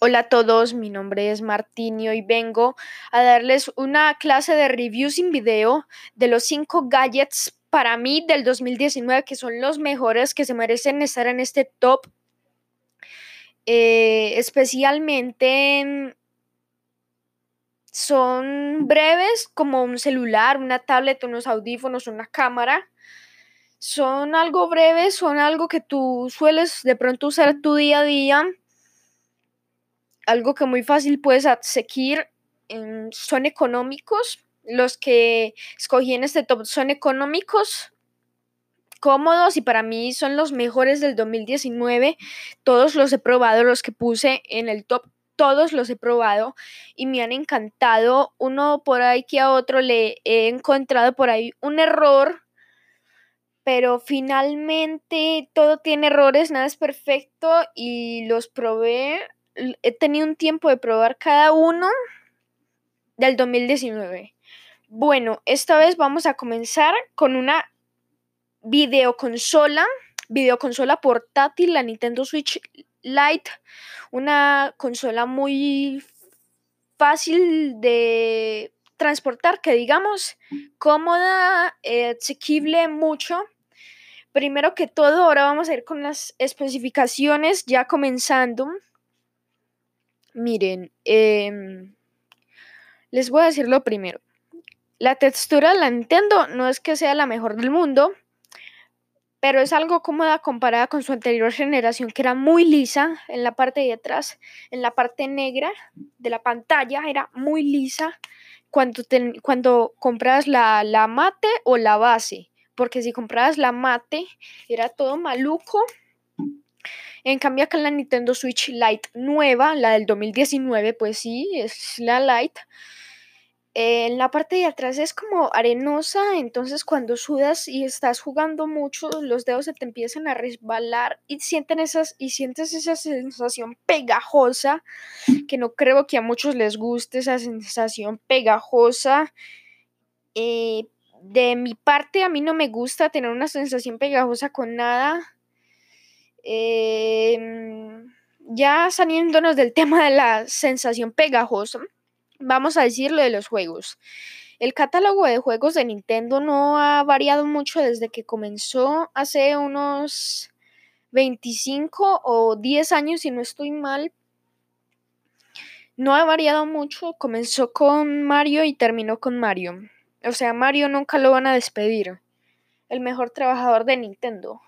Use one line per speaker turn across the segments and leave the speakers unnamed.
Hola a todos, mi nombre es Martín y vengo a darles una clase de review sin video de los 5 gadgets para mí del 2019 que son los mejores que se merecen estar en este top. Eh, especialmente son breves como un celular, una tablet, unos audífonos, una cámara. Son algo breves, son algo que tú sueles de pronto usar tu día a día algo que muy fácil puedes seguir son económicos. Los que escogí en este top son económicos, cómodos y para mí son los mejores del 2019. Todos los he probado, los que puse en el top, todos los he probado y me han encantado. Uno por ahí que a otro le he encontrado por ahí un error, pero finalmente todo tiene errores, nada es perfecto y los probé he tenido un tiempo de probar cada uno del 2019. Bueno, esta vez vamos a comenzar con una videoconsola, videoconsola portátil, la Nintendo Switch Lite, una consola muy fácil de transportar, que digamos, cómoda, asequible mucho. Primero que todo, ahora vamos a ir con las especificaciones, ya comenzando. Miren, em, les voy a decir lo primero. La textura de la Nintendo no es que sea la mejor del mundo, pero es algo cómoda comparada con su anterior generación que era muy lisa en la parte de atrás, en la parte negra de la pantalla era muy lisa cuando, cuando compras la, la mate o la base, porque si comprabas la mate era todo maluco en cambio acá la Nintendo Switch Lite nueva, la del 2019, pues sí, es la Lite. en la parte de atrás es como arenosa, entonces cuando sudas y estás jugando mucho, los dedos se te empiezan a resbalar y, sienten esas, y sientes esa sensación pegajosa, que no creo que a muchos les guste esa sensación pegajosa. Eh, de mi parte, a mí no me gusta tener una sensación pegajosa con nada. Em, ya saliéndonos del tema de la sensación pegajosa, vamos a decir lo de los juegos. El catálogo de juegos de Nintendo no ha variado mucho desde que comenzó hace unos 25 o 10 años, si no estoy mal. No ha variado mucho, comenzó con Mario y terminó con Mario. O sea, Mario nunca lo van a despedir. El mejor trabajador de Nintendo.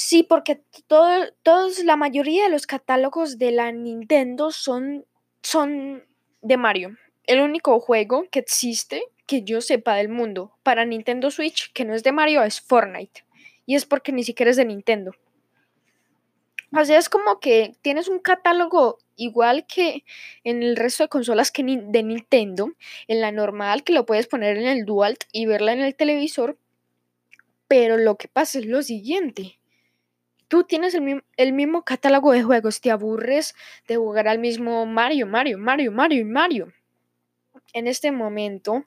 Sí, porque todo, todos, la mayoría de los catálogos de la Nintendo son, son de Mario. El único juego que existe, que yo sepa del mundo, para Nintendo Switch, que no es de Mario, es Fortnite. Y es porque ni siquiera es de Nintendo. O sea, es como que tienes un catálogo igual que en el resto de consolas que de Nintendo, en la normal que lo puedes poner en el Dual y verla en el televisor, pero lo que pasa es lo siguiente tú tienes el, mismo catálogo de juegos, te aburres de jugar al mismo Mario, Mario, Mario, Mario y Mario. En este momento,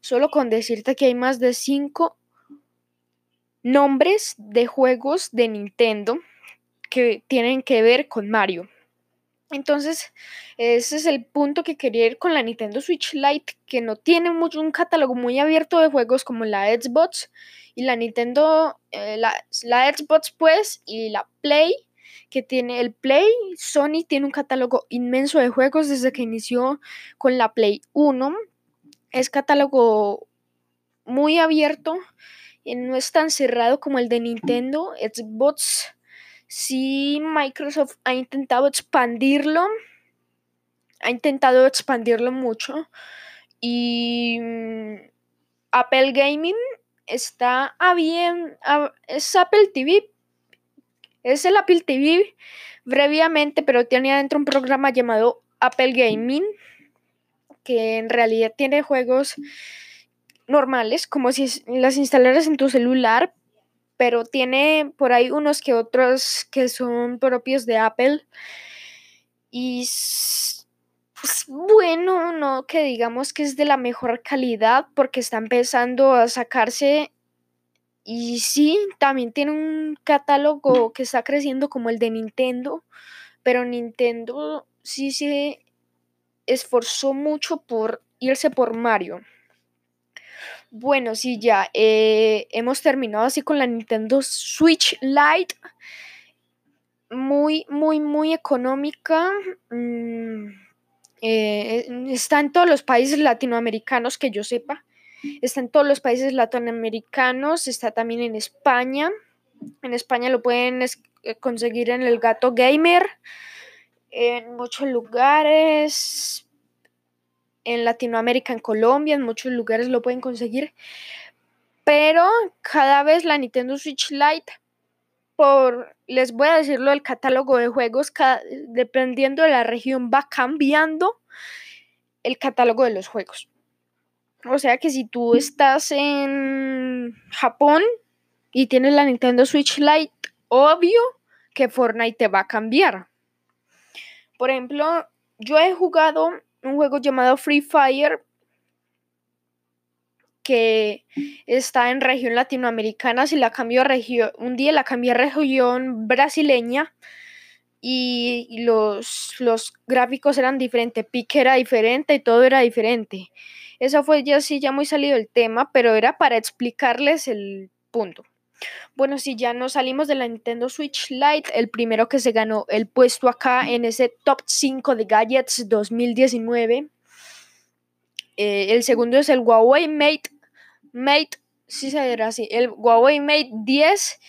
solo con decirte que hay más de 5 nombres de juegos de Nintendo que tienen que ver con Mario. Entonces, ese es el punto que quería ir con la Nintendo Switch Lite, que no tiene mucho, un catálogo muy abierto de juegos como la Xbox y la Nintendo, eh, la, la Xbox pues y la Play, que tiene el Play, Sony tiene un catálogo inmenso de juegos desde que inició con la Play 1. Es catálogo muy abierto, y no es tan cerrado como el de Nintendo. Xbox sí Microsoft ha intentado expandirlo, ha intentado expandirlo mucho y mm, Apple Gaming está a bien, es Apple TV, es el Apple TV brevemente, pero tiene adentro un programa llamado Apple Gaming que en realidad tiene juegos normales, como si las instalaras en tu celular, pero tiene por ahí unos que otros que son propios de Apple. Y pues bueno, no que digamos que es de la mejor calidad porque está empezando a sacarse. Y sí, también tiene un catálogo que está creciendo como el de Nintendo, pero Nintendo sí se esforzó mucho por irse por Mario. Bueno, sí, ya eh, hemos terminado así con la Nintendo Switch Lite. Muy, muy, muy económica. Mm, eh, está en todos los países latinoamericanos que yo sepa. Está en todos los países latinoamericanos. Está también en España. En España lo pueden eh, conseguir en el Gato Gamer. En muchos lugares en Latinoamérica, en Colombia, en muchos lugares lo pueden conseguir. Pero cada vez la Nintendo Switch Lite, por, les voy a decirlo, el catálogo de juegos, dependiendo de la región, va cambiando el catálogo de los juegos. O sea que si tú estás en Japón y tienes la Nintendo Switch Lite, obvio que Fortnite te va a cambiar. Por ejemplo, yo he jugado un juego llamado Free Fire que está en región latinoamericana, si la cambio a región, un día la cambié a región brasileña y los, los gráficos eran diferentes, pique era diferente y todo era diferente. Eso fue ya sí, ya muy salido el tema, pero era para explicarles el punto. Bueno, si ya nos salimos de la Nintendo Switch Lite, el primero que se ganó el puesto acá en ese top 5 de gadgets 2019. Eh, el segundo es el Huawei Mate, Mate, sí se dirá así, el Huawei Mate 10.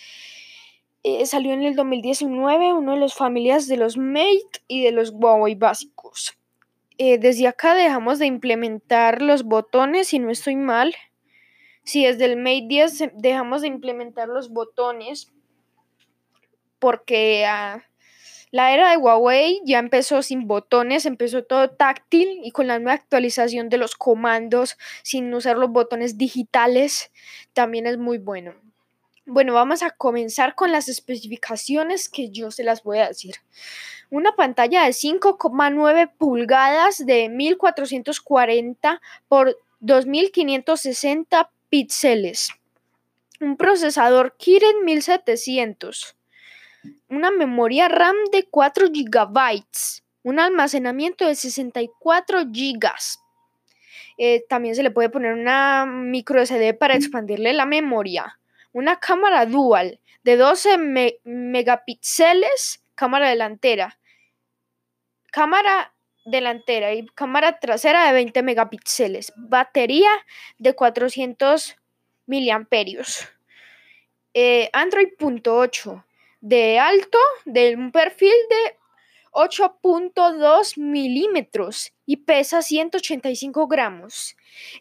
Eh, salió en el 2019, uno de las familias de los Mate y de los Huawei básicos. Eh, desde acá dejamos de implementar los botones, si no estoy mal si desde el Mate 10 dejamos de implementar los botones, porque ah, la era de Huawei ya empezó sin botones, empezó todo táctil y con la nueva actualización de los comandos sin usar los botones digitales también es muy bueno. Bueno, vamos a comenzar con las especificaciones que yo se las voy a decir. Una pantalla de 5,9 pulgadas de 1440 por 2560 píxeles, un procesador Kirin 1700, una memoria RAM de 4 GB, un almacenamiento de 64 GB. Eh, también se le puede poner una micro SD para expandirle la memoria. Una cámara dual de 12 megapíxeles, cámara delantera. Cámara delantera y cámara trasera de 20 megapíxeles, batería de 400 miliamperios, eh, Android .8 de alto, de un perfil de 8.2 milímetros y pesa 185 gramos.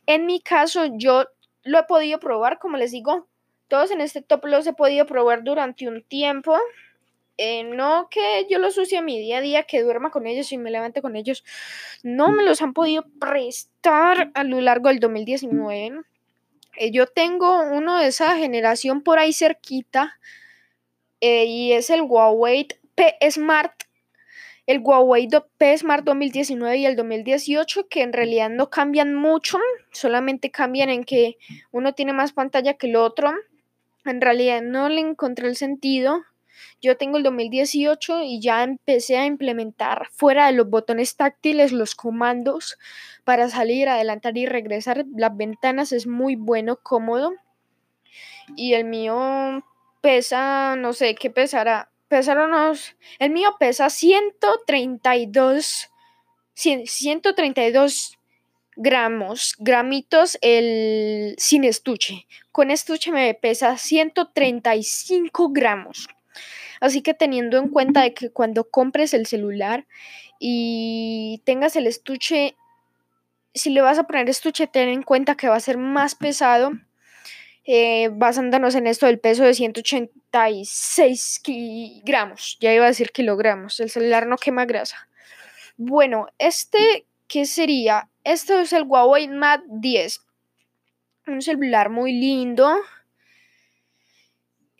En mi caso, yo lo he podido probar, como les digo, todos en este top los he podido probar durante un tiempo. Eh, no que yo los use a mi día a día, que duerma con ellos y me levante con ellos. No me los han podido prestar a lo largo del 2019. Eh, yo tengo uno de esa generación por ahí cerquita eh, y es el Huawei P Smart. El Huawei P Smart 2019 y el 2018 que en realidad no cambian mucho, solamente cambian en que uno tiene más pantalla que el otro. En realidad no le encontré el sentido yo tengo el 2018 y ya empecé a implementar fuera de los botones táctiles los comandos para salir, adelantar y regresar. Las ventanas es muy bueno, cómodo. Y el mío pesa, no sé qué pesará. Pesaron unos. El mío pesa 132. 132 gramos, gramitos el sin estuche. Con estuche me pesa 135 gramos. Así que teniendo en cuenta de que cuando compres el celular y tengas el estuche, si le vas a poner estuche, ten en cuenta que va a ser más pesado. Eh, basándonos en esto del peso de 186 gramos, ya iba a decir kilogramos, el celular no quema grasa. Bueno, este, ¿qué sería? Este es el Huawei Mate 10, un celular muy lindo,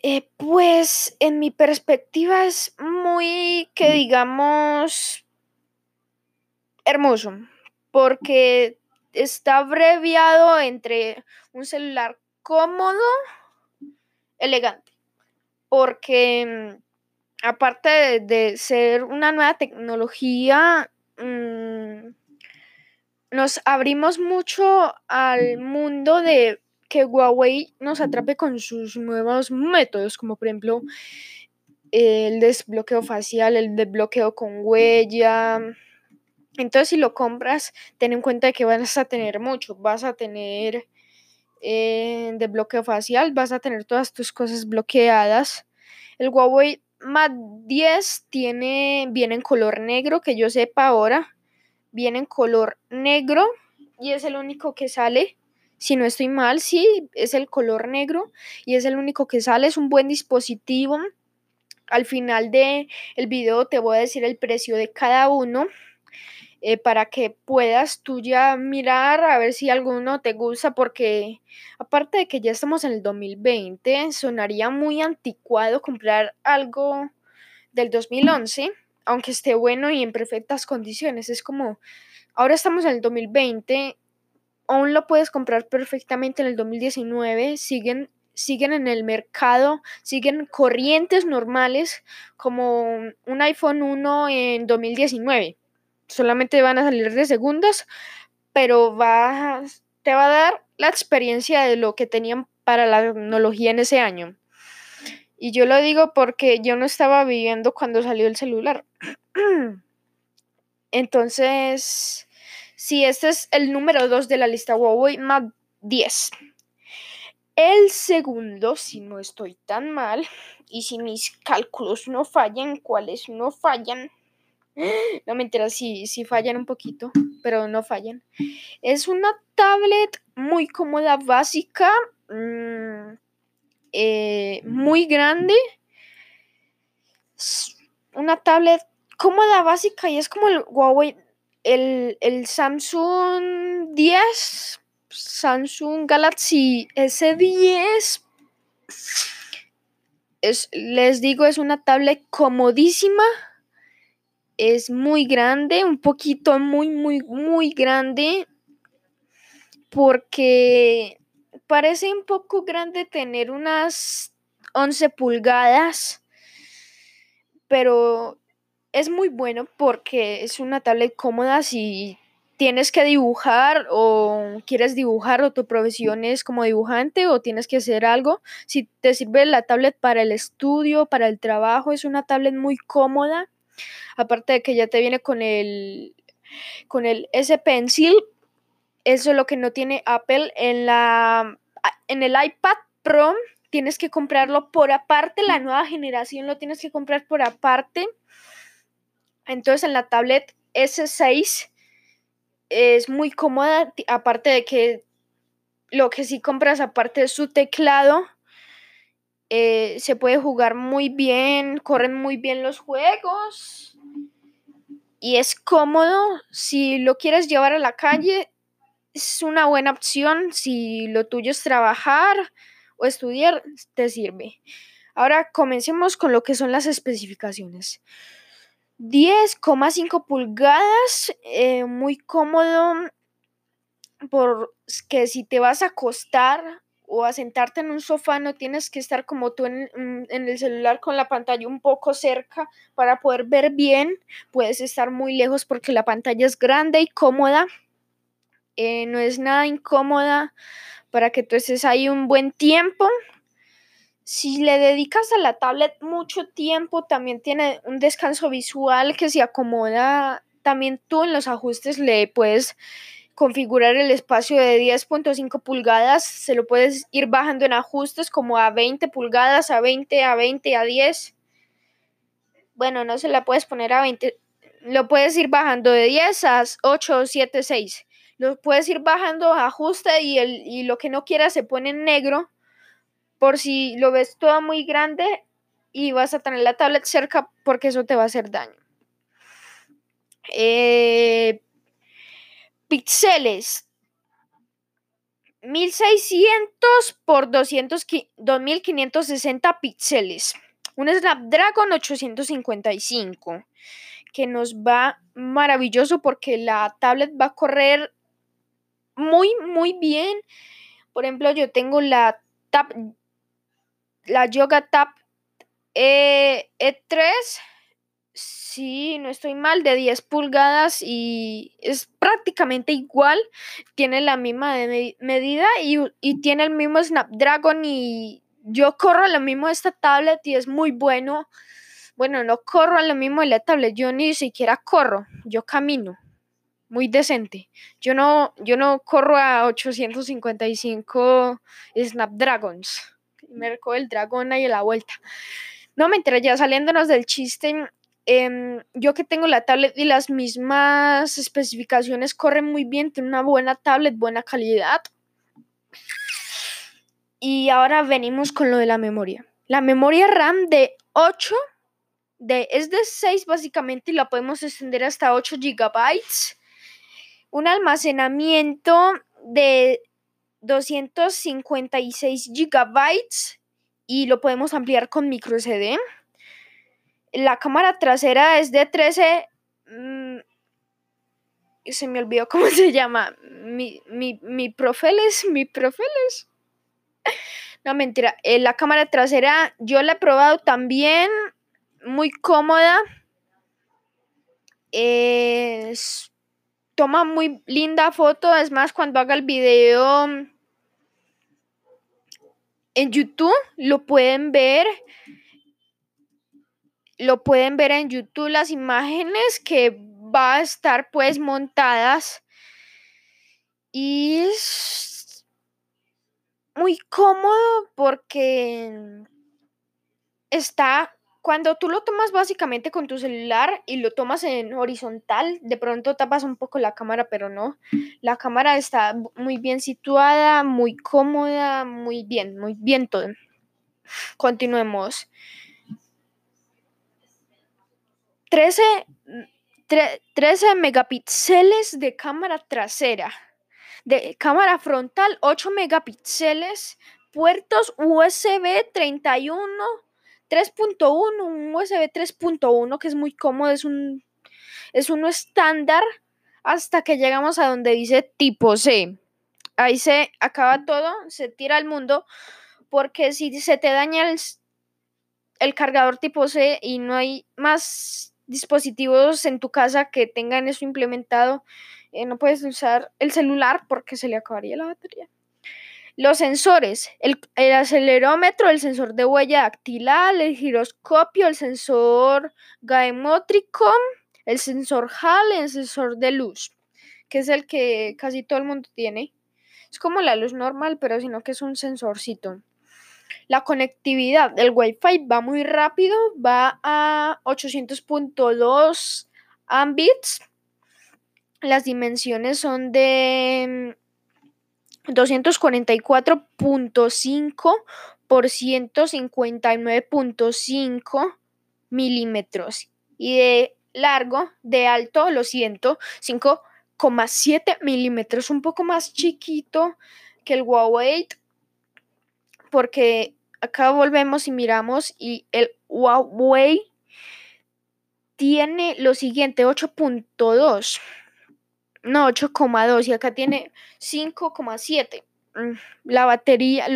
eh, pues en mi perspectiva es muy, que digamos, hermoso, porque está abreviado entre un celular cómodo, elegante, porque aparte de, ser una nueva tecnología, mm, nos abrimos mucho al mundo de que Huawei nos atrape con sus nuevos métodos, como por ejemplo el desbloqueo facial, el desbloqueo con huella. Entonces, si lo compras, ten en cuenta que vas a tener mucho. Vas a tener eh, desbloqueo facial, vas a tener todas tus cosas bloqueadas. El Huawei Mate 10 tiene, viene en color negro, que yo sepa ahora. Viene en color negro y es el único que sale. Si no estoy mal, sí, es el color negro y es el único que sale. Es un buen dispositivo al final del el video te voy a decir el precio de cada uno eh, para que puedas tú ya mirar a ver si alguno te gusta porque aparte de que ya estamos en el 2020 sonaría muy anticuado comprar algo del 2011 aunque esté bueno y en perfectas condiciones es como ahora estamos en el 2020 aún lo puedes comprar perfectamente en el 2019 siguen siguen en el mercado, siguen corrientes normales como un iPhone 1 en 2019. Solamente van a salir de segundas, pero te va a dar la experiencia de lo que tenían para la tecnología en ese año. Y yo lo digo porque yo no estaba viviendo cuando salió el celular. Entonces, si este es el número 2 de la lista Huawei Mate 10. El segundo, si no estoy tan mal, y si mis cálculos no fallan, ¿cuáles no fallan? No me entera si, si fallan un poquito, pero no fallan. Es una tablet muy cómoda, básica, mm, eh, muy grande. Una tablet cómoda, básica, y es como el Huawei, el, el Samsung 10 Samsung Galaxy S10. Es, les digo, es una tablet comodísima. Es muy grande, un poquito muy, muy, muy grande. Porque parece un poco grande tener unas 11 pulgadas. Pero es muy bueno porque es una tablet cómoda si tienes que dibujar o quieres dibujar o tu profesión es como dibujante o tienes que hacer algo, si te sirve la tablet para el estudio, para el trabajo, es una tablet muy cómoda. Aparte de que ya te viene con el con el S Pencil, eso es lo que no tiene Apple en la en el iPad Pro tienes que comprarlo por aparte, la nueva generación lo tienes que comprar por aparte. Entonces en la tablet S6 es muy cómoda, aparte de que lo que sí compras aparte de su teclado, eh, se puede jugar muy bien, corren muy bien los juegos y es cómodo. Si lo quieres llevar a la calle, es una buena opción. Si lo tuyo es trabajar o estudiar, te sirve. Ahora comencemos con lo que son las especificaciones. 10,5 pulgadas, eh, muy cómodo, porque si te vas a acostar o a sentarte en un sofá no tienes que estar como tú en, el celular con la pantalla un poco cerca para poder ver bien, puedes estar muy lejos porque la pantalla es grande y cómoda, eh, no es nada incómoda para que tú estés ahí un buen tiempo. Si le dedicas a la tablet mucho tiempo, también tiene un descanso visual que se acomoda. También tú en los ajustes le puedes configurar el espacio de 10.5 pulgadas. Se lo puedes ir bajando en ajustes como a 20 pulgadas, a 20, a 20, a 10. Bueno, no se la puedes poner a 20. Lo puedes ir bajando de 10 a 8, 7, 6. Lo puedes ir bajando a ajuste y, el, y lo que no quieras se pone en negro por si lo ves todo muy grande y vas a tener la tablet cerca porque eso te va a hacer daño. Eh, píxeles 1600 por 200, 2560 píxeles. Un Snapdragon 855 que nos va maravilloso porque la tablet va a correr muy, muy bien. Por ejemplo, yo tengo la Tab la Yoga Tab E, E3, sí, no estoy mal, de 10 pulgadas y es prácticamente igual. Tiene la misma medida y, y tiene el mismo Snapdragon y yo corro lo mismo de esta tablet y es muy bueno. Bueno, no corro lo mismo de la tablet, yo ni siquiera corro, yo camino. Muy decente. Yo no, yo no corro a 855 Snapdragons. Me recoge el dragón ahí a la vuelta. No, mientras ya saliéndonos del chiste, em, yo que tengo la tablet y las mismas especificaciones corre muy bien, tiene una buena tablet, buena calidad. Y ahora venimos con lo de la memoria. La memoria RAM de 8, de, es de 6 básicamente y la podemos extender hasta 8 GB. Un almacenamiento de 256 GB y lo podemos ampliar con micro SD. La cámara trasera es de 13... Mm, se me olvidó cómo se llama. Mi, mi, mi profeles, mi profeles. No, mentira. Eh, la cámara trasera yo la he probado también. Muy cómoda. toma muy linda foto. Es más, cuando haga el video en YouTube, lo pueden ver. Lo pueden ver en YouTube las imágenes que va a estar pues montadas. Y muy cómodo porque está, cuando tú lo tomas básicamente con tu celular y lo tomas en horizontal, de pronto tapas un poco la cámara, pero no. La cámara está muy bien situada, muy cómoda, muy bien, muy bien todo. Continuemos. 13, 13 megapíxeles de cámara trasera de cámara frontal 8 megapíxeles, puertos USB 31, 3.1, un USB 3.1 que es muy cómodo, es un es uno estándar hasta que llegamos a donde dice tipo C. Ahí se acaba todo, se tira al mundo, porque si se te daña el, el cargador tipo C y no hay más dispositivos en tu casa que tengan eso implementado, eh, no puedes usar el celular porque se le acabaría la batería. Los sensores, el, acelerómetro, el sensor de huella dactilar, el giroscopio, el sensor gaemótrico, el sensor HAL, el sensor de luz, que es el que casi todo el mundo tiene. Es como la luz normal, pero sino que es un sensorcito. La conectividad del Wi-Fi va muy rápido, va a 800.2 Ambits las dimensiones son de 244.5 mm, por 159.5 milímetros. Y de largo, de alto, lo siento, 5,7 milímetros, un poco más chiquito que el Huawei, porque acá volvemos y miramos y el Huawei tiene lo siguiente, 8.2 no, 8,2 y acá tiene 5,7. Mm, la batería,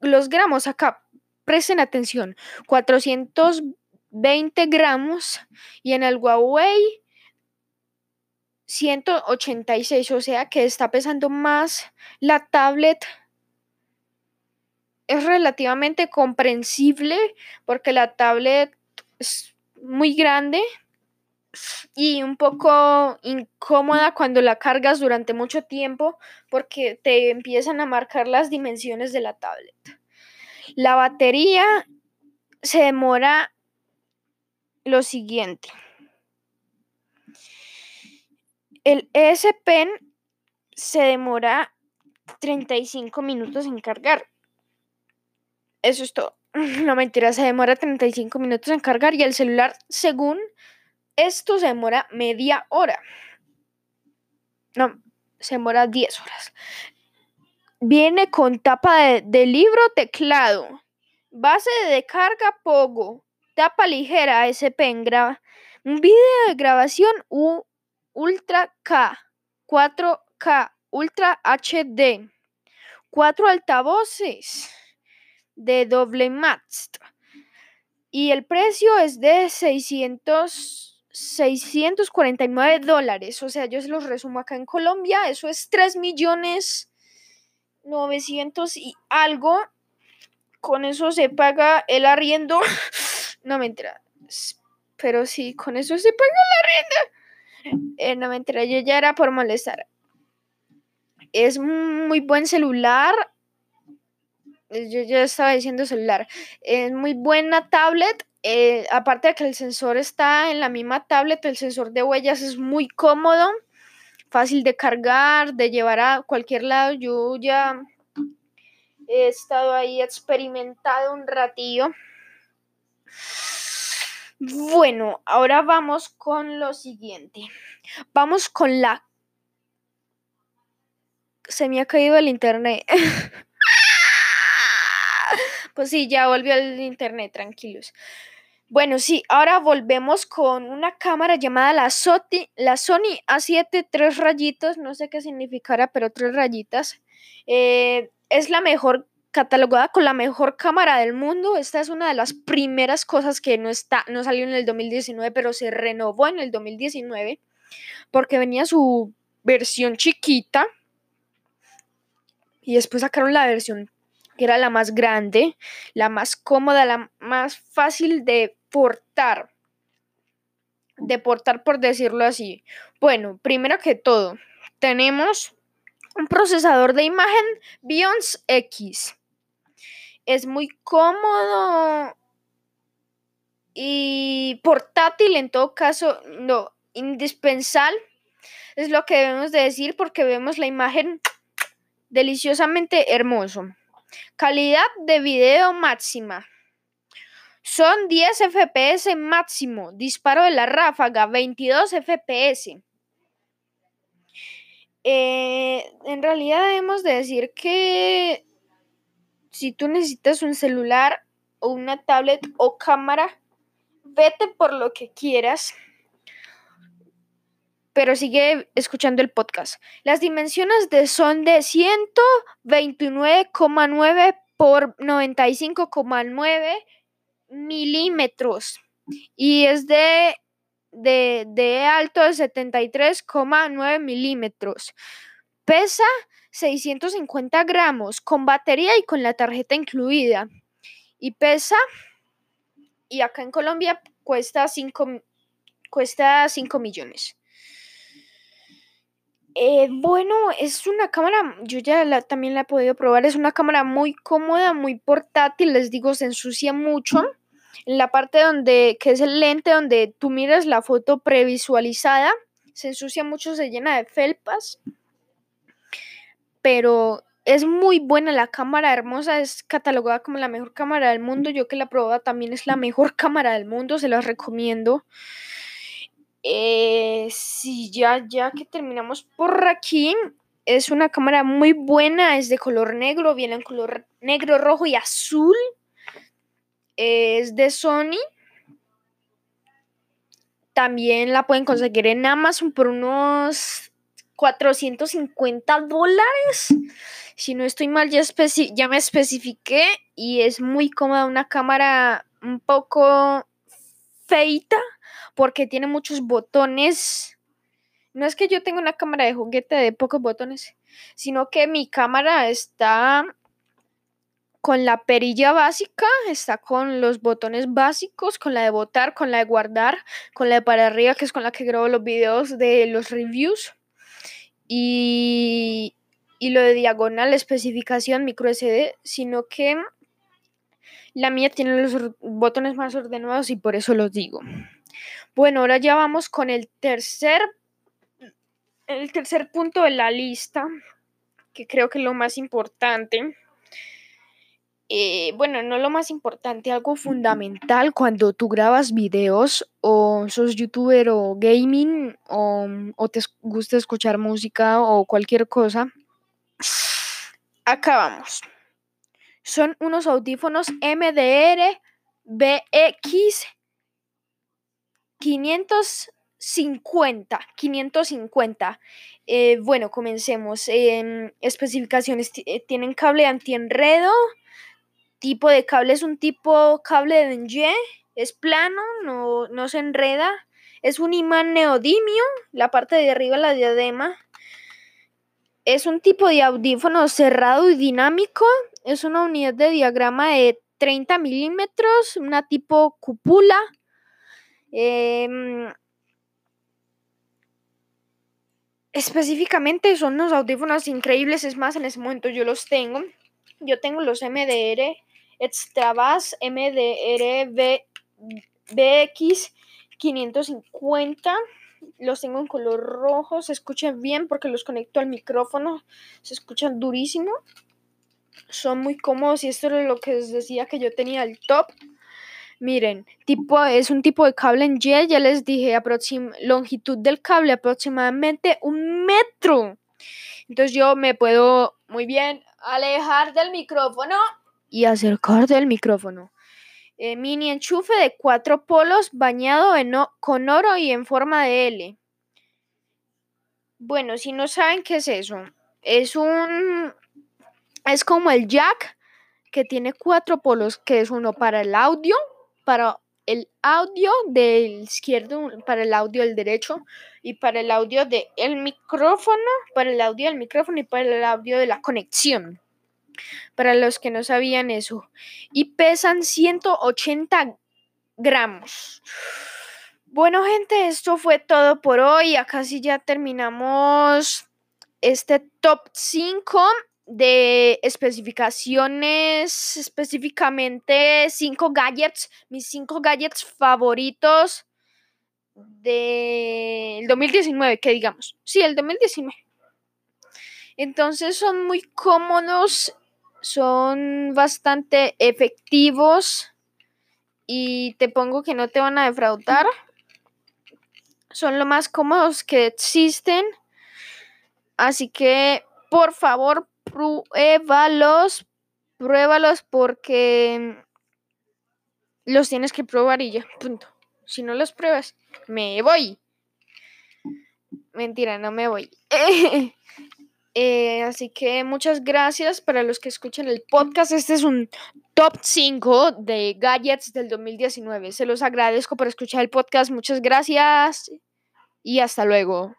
los gramos acá, presten atención, 420 gramos y en el Huawei 186, o sea que está pesando más la tablet. Es relativamente comprensible porque la tablet es muy grande y un poco incómoda cuando la cargas durante mucho tiempo porque te empiezan a marcar las dimensiones de la tablet. La batería se demora lo siguiente. El S Pen se demora 35 minutos en cargar. Eso es todo. No mentira, se demora 35 minutos en cargar y el celular, según esto se demora media hora. No, se demora 10 horas. Viene con tapa de, libro teclado, base de carga Pogo, tapa ligera S Pen, un video de grabación U Ultra K, 4K, Ultra HD, cuatro altavoces de doble mast, y el precio es de 600, 649 dólares. O sea, yo se los resumo acá en Colombia. Eso es 3 millones 900 y algo. Con eso se paga el arriendo. No me entera. Pero sí, con eso se paga el arriendo. Eh, no me entera. Yo ya era por molestar. Es muy buen celular yo ya estaba diciendo celular, es muy buena tablet. Eh, aparte de que el sensor está en la misma tablet, el sensor de huellas es muy cómodo, fácil de cargar, de llevar a cualquier lado. Yo ya he estado ahí experimentado un ratillo. Bueno, ahora vamos con lo siguiente. Vamos con la... Se me ha caído el internet. Pues sí, ya volvió al internet, tranquilos. Bueno, sí, ahora volvemos con una cámara llamada la, la Sony A7 tres rayitos, no sé qué significará, pero tres rayitas. Eh, es la mejor, catalogada con la mejor cámara del mundo. Esta es una de las primeras cosas que no, está, no salió en el 2019, pero se renovó en el 2019 porque venía su versión chiquita y después sacaron la versión que era la más grande, la más cómoda, la más fácil de portar. De portar, por decirlo así. Bueno, primero que todo, tenemos un procesador de imagen Beyonce X. Es muy cómodo y portátil en todo caso, no, indispensable. Es lo que debemos de decir porque vemos la imagen deliciosamente hermoso. Calidad de video máxima. Son 10 FPS máximo. Disparo de la ráfaga, 22 FPS. Eh, en realidad debemos de decir que si tú necesitas un celular o una tablet o cámara, vete por lo que quieras pero sigue escuchando el podcast. Las dimensiones de son de 129,9 por 95,9 milímetros y es de, de, de alto de 73,9 milímetros. Pesa 650 gramos con batería y con la tarjeta incluida. Y pesa, y acá en Colombia cuesta 5, cuesta 5 millones. Eh, bueno, es una cámara, yo ya también la he podido probar, es una cámara muy cómoda, muy portátil, les digo, se ensucia mucho. En la parte donde, que es el lente donde tú miras la foto previsualizada, se ensucia mucho, se llena de felpas. Pero es muy buena la cámara, hermosa, es catalogada como la mejor cámara del mundo. Yo que la he también es la mejor cámara del mundo, se las recomiendo. Eh, sí, ya, ya que terminamos por aquí, es una cámara muy buena, es de color negro, viene en color negro, rojo y azul. Es de Sony. También la pueden conseguir en Amazon por unos 450 dólares. Si no estoy mal, ya, ya me especifiqué y es muy cómoda, una cámara un poco feita porque tiene muchos botones. No es que yo tenga una cámara de juguete de pocos botones, sino que mi cámara está con la perilla básica, está con los botones básicos, con la de botar, con la de guardar, con la de para arriba, que es con la que grabo los videos de los reviews. Y, y lo de diagonal, especificación micro SD, sino que la mía tiene los botones más ordenados y por eso los digo. Bueno, ahora ya vamos con el tercer, el tercer punto de la lista, que creo que es lo más importante. Eh, bueno, no lo más importante, algo fundamental cuando tú grabas videos o sos youtuber o gaming o, o te gusta escuchar música o cualquier cosa. Acá vamos. Son unos audífonos MDR BX 550, 550. Eh, bueno, comencemos. especificaciones eh, tienen cable antienredo, tipo de cable es un tipo cable de Dengue, es plano, no, no se enreda, es un imán neodimio, la parte de arriba la diadema. Es un tipo de audífono cerrado y dinámico, es una unidad de diagrama de 30 milímetros, una tipo cúpula. Em, específicamente son unos audífonos increíbles, es más, en ese momento yo los tengo. Yo tengo los MDR Extrabass MDR BX 550. Los tengo en color rojo, se escuchan bien porque los conecto al micrófono, se escuchan durísimo. Son muy cómodos y esto es lo que les decía que yo tenía el top. Miren, tipo, es un tipo de cable en Y, ya les dije, longitud del cable aproximadamente un metro. Entonces yo me puedo muy bien alejar del micrófono y acercar del micrófono. Eh, mini enchufe de cuatro polos bañado en con oro y en forma de L. Bueno, si no saben qué es eso, es un... Es como el jack que tiene cuatro polos, que es uno para el audio, para el audio del izquierdo, para el audio del derecho y para el audio del micrófono, para el audio del micrófono y para el audio de la conexión. Para los que no sabían eso. Y pesan 180 gramos. Bueno, gente, esto fue todo por hoy. Acá sí ya terminamos este top 5 de especificaciones, específicamente cinco gadgets, mis cinco gadgets favoritos del 2019, que digamos. Sí, el 2019. Entonces son muy cómodos, son bastante efectivos y te pongo que no te van a defraudar. Son lo más cómodos que existen. Así que, por favor, pruébalos, pruébalos porque los tienes que probar y ya, punto. Si no los pruebas, me voy. Mentira, no me voy. Eh, así que muchas gracias para los que escuchan el podcast. Este es un top 5 de gadgets del 2019. Se los agradezco por escuchar el podcast. Muchas gracias y hasta luego.